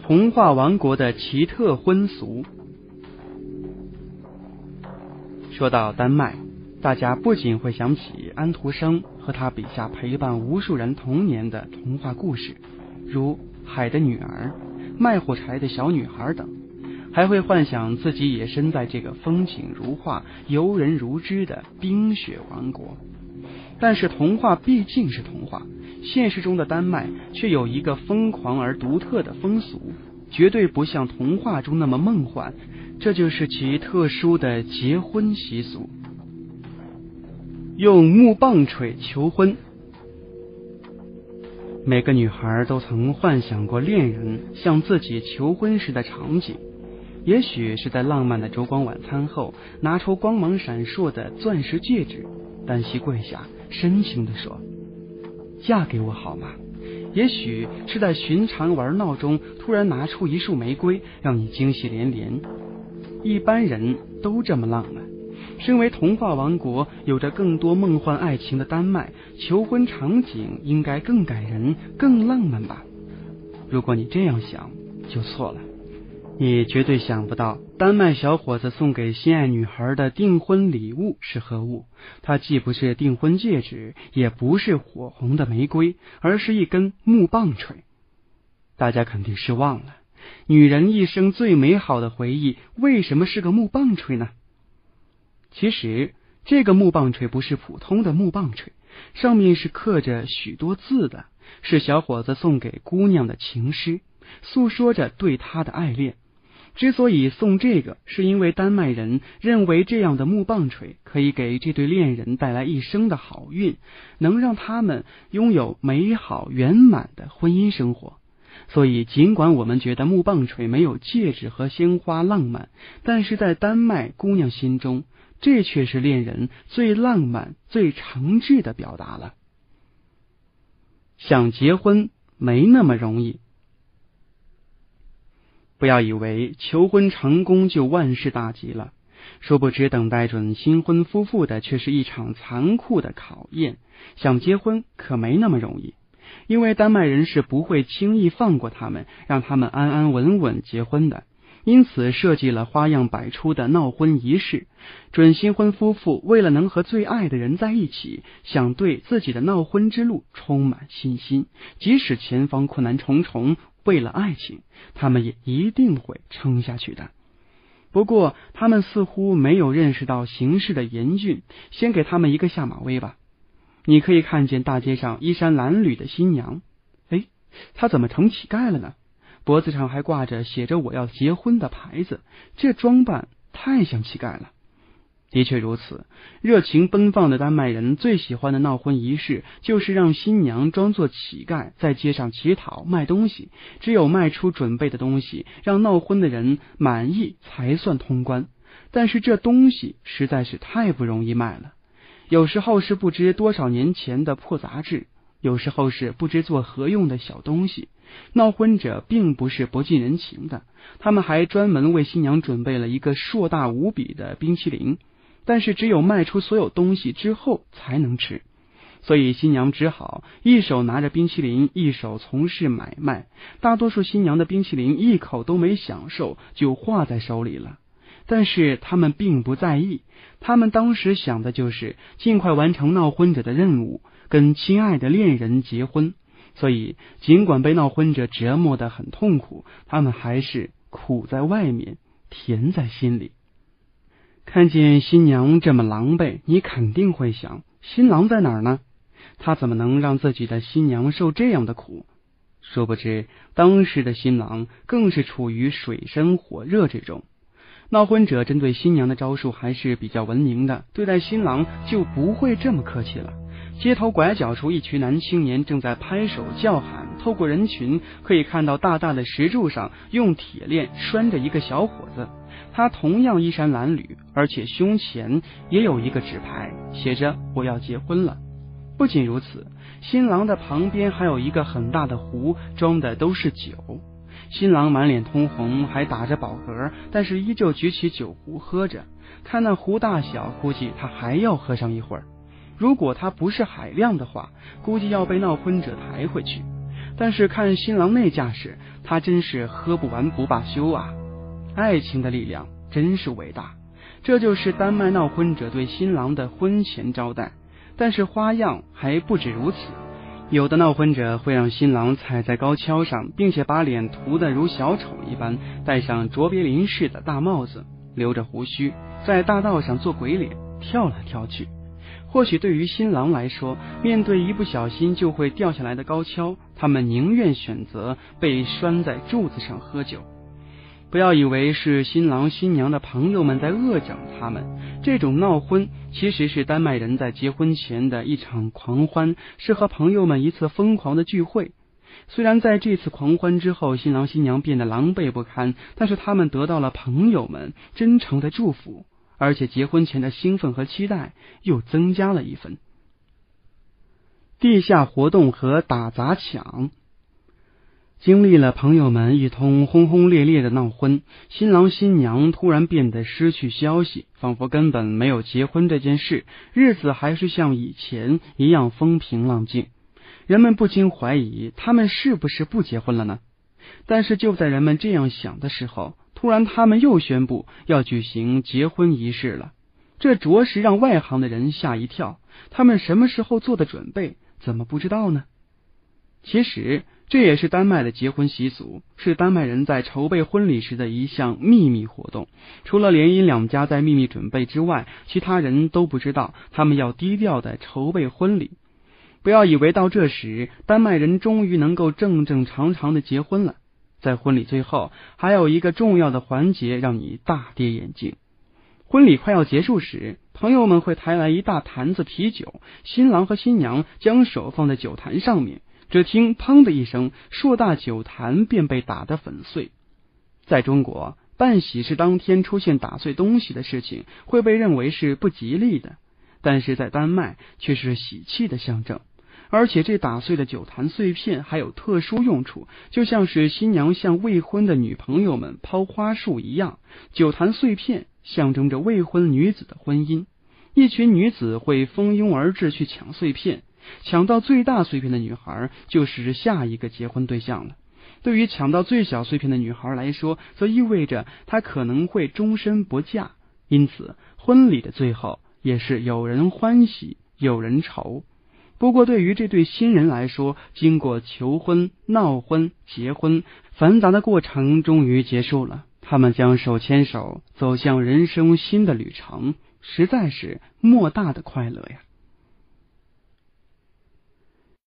童话王国的奇特婚俗。说到丹麦，大家不仅会想起安徒生和他笔下陪伴无数人童年的童话故事，如《海的女儿》《卖火柴的小女孩》等，还会幻想自己也身在这个风景如画、游人如织的冰雪王国。但是童话毕竟是童话，现实中的丹麦却有一个疯狂而独特的风俗，绝对不像童话中那么梦幻。这就是其特殊的结婚习俗，用木棒槌求婚。每个女孩都曾幻想过恋人向自己求婚时的场景，也许是在浪漫的烛光晚餐后，拿出光芒闪烁的钻石戒指，单膝跪下。深情地说：“嫁给我好吗？”也许是在寻常玩闹中突然拿出一束玫瑰，让你惊喜连连。一般人都这么浪漫。身为童话王国，有着更多梦幻爱情的丹麦，求婚场景应该更感人、更浪漫吧？如果你这样想，就错了。你绝对想不到，丹麦小伙子送给心爱女孩的订婚礼物是何物？它既不是订婚戒指，也不是火红的玫瑰，而是一根木棒槌。大家肯定失望了。女人一生最美好的回忆，为什么是个木棒槌呢？其实，这个木棒槌不是普通的木棒槌，上面是刻着许多字的，是小伙子送给姑娘的情诗，诉说着对她的爱恋。之所以送这个，是因为丹麦人认为这样的木棒槌可以给这对恋人带来一生的好运，能让他们拥有美好圆满的婚姻生活。所以，尽管我们觉得木棒槌没有戒指和鲜花浪漫，但是在丹麦姑娘心中，这却是恋人最浪漫、最诚挚的表达了。想结婚没那么容易。不要以为求婚成功就万事大吉了，殊不知等待准新婚夫妇的却是一场残酷的考验。想结婚可没那么容易，因为丹麦人是不会轻易放过他们，让他们安安稳稳结婚的。因此设计了花样百出的闹婚仪式。准新婚夫妇为了能和最爱的人在一起，想对自己的闹婚之路充满信心，即使前方困难重重。为了爱情，他们也一定会撑下去的。不过，他们似乎没有认识到形势的严峻。先给他们一个下马威吧。你可以看见大街上衣衫褴褛的新娘，哎，她怎么成乞丐了呢？脖子上还挂着写着“我要结婚”的牌子，这装扮太像乞丐了。的确如此，热情奔放的丹麦人最喜欢的闹婚仪式，就是让新娘装作乞丐在街上乞讨卖东西。只有卖出准备的东西，让闹婚的人满意，才算通关。但是这东西实在是太不容易卖了，有时候是不知多少年前的破杂志，有时候是不知做何用的小东西。闹婚者并不是不近人情的，他们还专门为新娘准备了一个硕大无比的冰淇淋。但是只有卖出所有东西之后才能吃，所以新娘只好一手拿着冰淇淋，一手从事买卖。大多数新娘的冰淇淋一口都没享受就化在手里了，但是他们并不在意，他们当时想的就是尽快完成闹婚者的任务，跟亲爱的恋人结婚。所以尽管被闹婚者折磨的很痛苦，他们还是苦在外面，甜在心里。看见新娘这么狼狈，你肯定会想：新郎在哪儿呢？他怎么能让自己的新娘受这样的苦？殊不知，当时的新郎更是处于水深火热之中。闹婚者针对新娘的招数还是比较文明的，对待新郎就不会这么客气了。街头拐角处，一群男青年正在拍手叫喊。透过人群，可以看到大大的石柱上用铁链拴着一个小伙子。他同样衣衫褴褛，而且胸前也有一个纸牌，写着“我要结婚了”。不仅如此，新郎的旁边还有一个很大的壶，装的都是酒。新郎满脸通红，还打着饱嗝，但是依旧举起酒壶喝着。看那壶大小，估计他还要喝上一会儿。如果他不是海量的话，估计要被闹婚者抬回去。但是看新郎那架势，他真是喝不完不罢休啊！爱情的力量真是伟大。这就是丹麦闹婚者对新郎的婚前招待，但是花样还不止如此。有的闹婚者会让新郎踩在高跷上，并且把脸涂得如小丑一般，戴上卓别林式的大帽子，留着胡须，在大道上做鬼脸，跳来跳去。或许对于新郎来说，面对一不小心就会掉下来的高跷，他们宁愿选择被拴在柱子上喝酒。不要以为是新郎新娘的朋友们在恶整他们，这种闹婚其实是丹麦人在结婚前的一场狂欢，是和朋友们一次疯狂的聚会。虽然在这次狂欢之后，新郎新娘变得狼狈不堪，但是他们得到了朋友们真诚的祝福，而且结婚前的兴奋和期待又增加了一分。地下活动和打砸抢。经历了朋友们一通轰轰烈烈的闹婚，新郎新娘突然变得失去消息，仿佛根本没有结婚这件事，日子还是像以前一样风平浪静。人们不禁怀疑，他们是不是不结婚了呢？但是就在人们这样想的时候，突然他们又宣布要举行结婚仪式了，这着实让外行的人吓一跳。他们什么时候做的准备，怎么不知道呢？其实。这也是丹麦的结婚习俗，是丹麦人在筹备婚礼时的一项秘密活动。除了联姻两家在秘密准备之外，其他人都不知道他们要低调的筹备婚礼。不要以为到这时，丹麦人终于能够正正常常的结婚了。在婚礼最后，还有一个重要的环节让你大跌眼镜。婚礼快要结束时，朋友们会抬来一大坛子啤酒，新郎和新娘将手放在酒坛上面。只听“砰”的一声，硕大酒坛便被打得粉碎。在中国，办喜事当天出现打碎东西的事情，会被认为是不吉利的；但是在丹麦却是喜气的象征。而且这打碎的酒坛碎片还有特殊用处，就像是新娘向未婚的女朋友们抛花束一样。酒坛碎片象征着未婚女子的婚姻，一群女子会蜂拥而至去抢碎片。抢到最大碎片的女孩就是下一个结婚对象了。对于抢到最小碎片的女孩来说，则意味着她可能会终身不嫁。因此，婚礼的最后也是有人欢喜有人愁。不过，对于这对新人来说，经过求婚、闹婚、结婚繁杂的过程终于结束了，他们将手牵手走向人生新的旅程，实在是莫大的快乐呀！